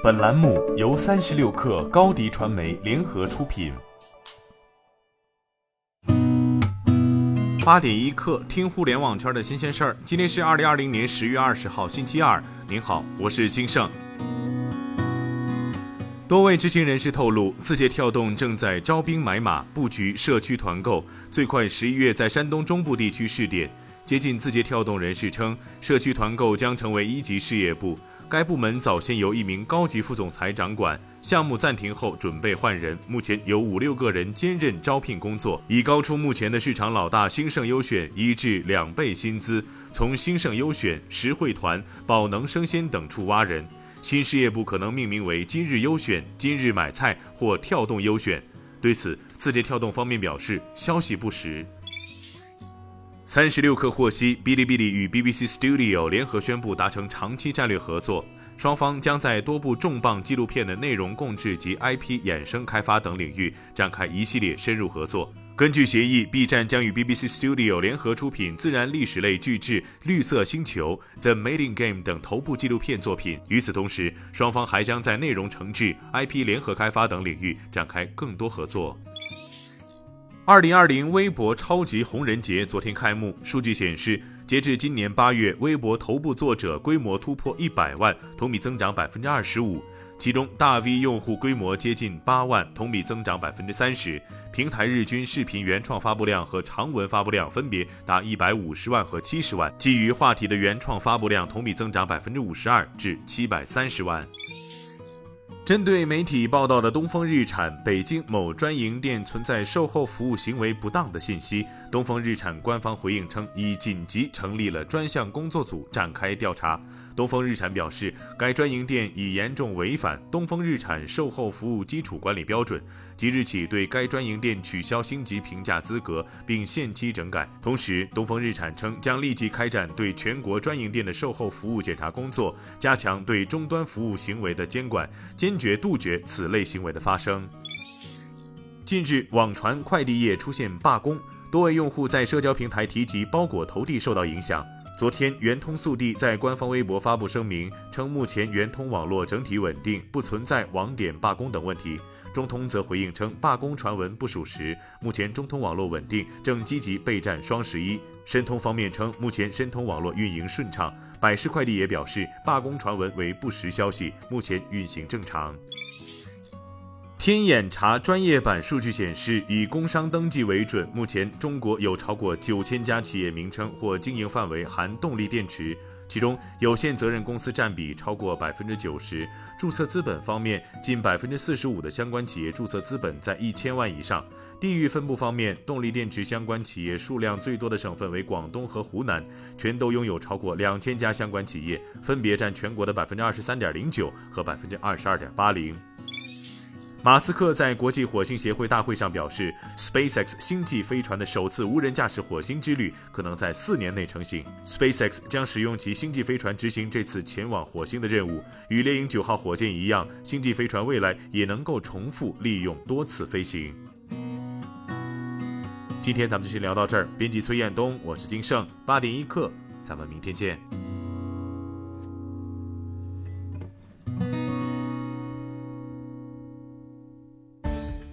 本栏目由三十六氪高低传媒联合出品。八点一刻，听互联网圈的新鲜事儿。今天是二零二零年十月二十号，星期二。您好，我是金盛。多位知情人士透露，字节跳动正在招兵买马，布局社区团购，最快十一月在山东中部地区试点。接近字节跳动人士称，社区团购将成为一级事业部。该部门早先由一名高级副总裁掌管，项目暂停后准备换人，目前有五六个人兼任招聘工作，已高出目前的市场老大兴盛优选一至两倍薪资，从兴盛优选、实惠团、宝能生鲜等处挖人。新事业部可能命名为今日优选、今日买菜或跳动优选。对此，字节跳动方面表示消息不实。三十六氪获悉，哔哩哔哩与 BBC Studio 联合宣布达成长期战略合作，双方将在多部重磅纪录片的内容共制及 IP 衍生开发等领域展开一系列深入合作。根据协议，B 站将与 BBC Studio 联合出品自然历史类巨制《绿色星球》、The Mating Game 等头部纪录片作品。与此同时，双方还将在内容承制、IP 联合开发等领域展开更多合作。二零二零微博超级红人节昨天开幕。数据显示，截至今年八月，微博头部作者规模突破一百万，同比增长百分之二十五。其中，大 V 用户规模接近八万，同比增长百分之三十。平台日均视频原创发布量和长文发布量分别达一百五十万和七十万。基于话题的原创发布量同比增长百分之五十二至七百三十万。针对媒体报道的东风日产北京某专营店存在售后服务行为不当的信息，东风日产官方回应称，已紧急成立了专项工作组展开调查。东风日产表示，该专营店已严重违反东风日产售后服务基础管理标准，即日起对该专营店取消星级评价资格，并限期整改。同时，东风日产称将立即开展对全国专营店的售后服务检查工作，加强对终端服务行为的监管，坚。决杜绝此类行为的发生。近日，网传快递业出现罢工，多位用户在社交平台提及包裹投递受到影响。昨天，圆通速递在官方微博发布声明，称目前圆通网络整体稳定，不存在网点罢工等问题。中通则回应称，罢工传闻不属实，目前中通网络稳定，正积极备战双十一。申通方面称，目前申通网络运营顺畅。百世快递也表示，罢工传闻为不实消息，目前运行正常。天眼查专业版数据显示，以工商登记为准，目前中国有超过九千家企业名称或经营范围含动力电池，其中有限责任公司占比超过百分之九十。注册资本方面，近百分之四十五的相关企业注册资本在一千万以上。地域分布方面，动力电池相关企业数量最多的省份为广东和湖南，全都拥有超过两千家相关企业，分别占全国的百分之二十三点零九和百分之二十二点八零。马斯克在国际火星协会大会上表示，SpaceX 星际飞船的首次无人驾驶火星之旅可能在四年内成型。SpaceX 将使用其星际飞船执行这次前往火星的任务，与猎鹰九号火箭一样，星际飞船未来也能够重复利用多次飞行。今天咱们就先聊到这儿。编辑崔彦东，我是金盛，八点一刻，咱们明天见。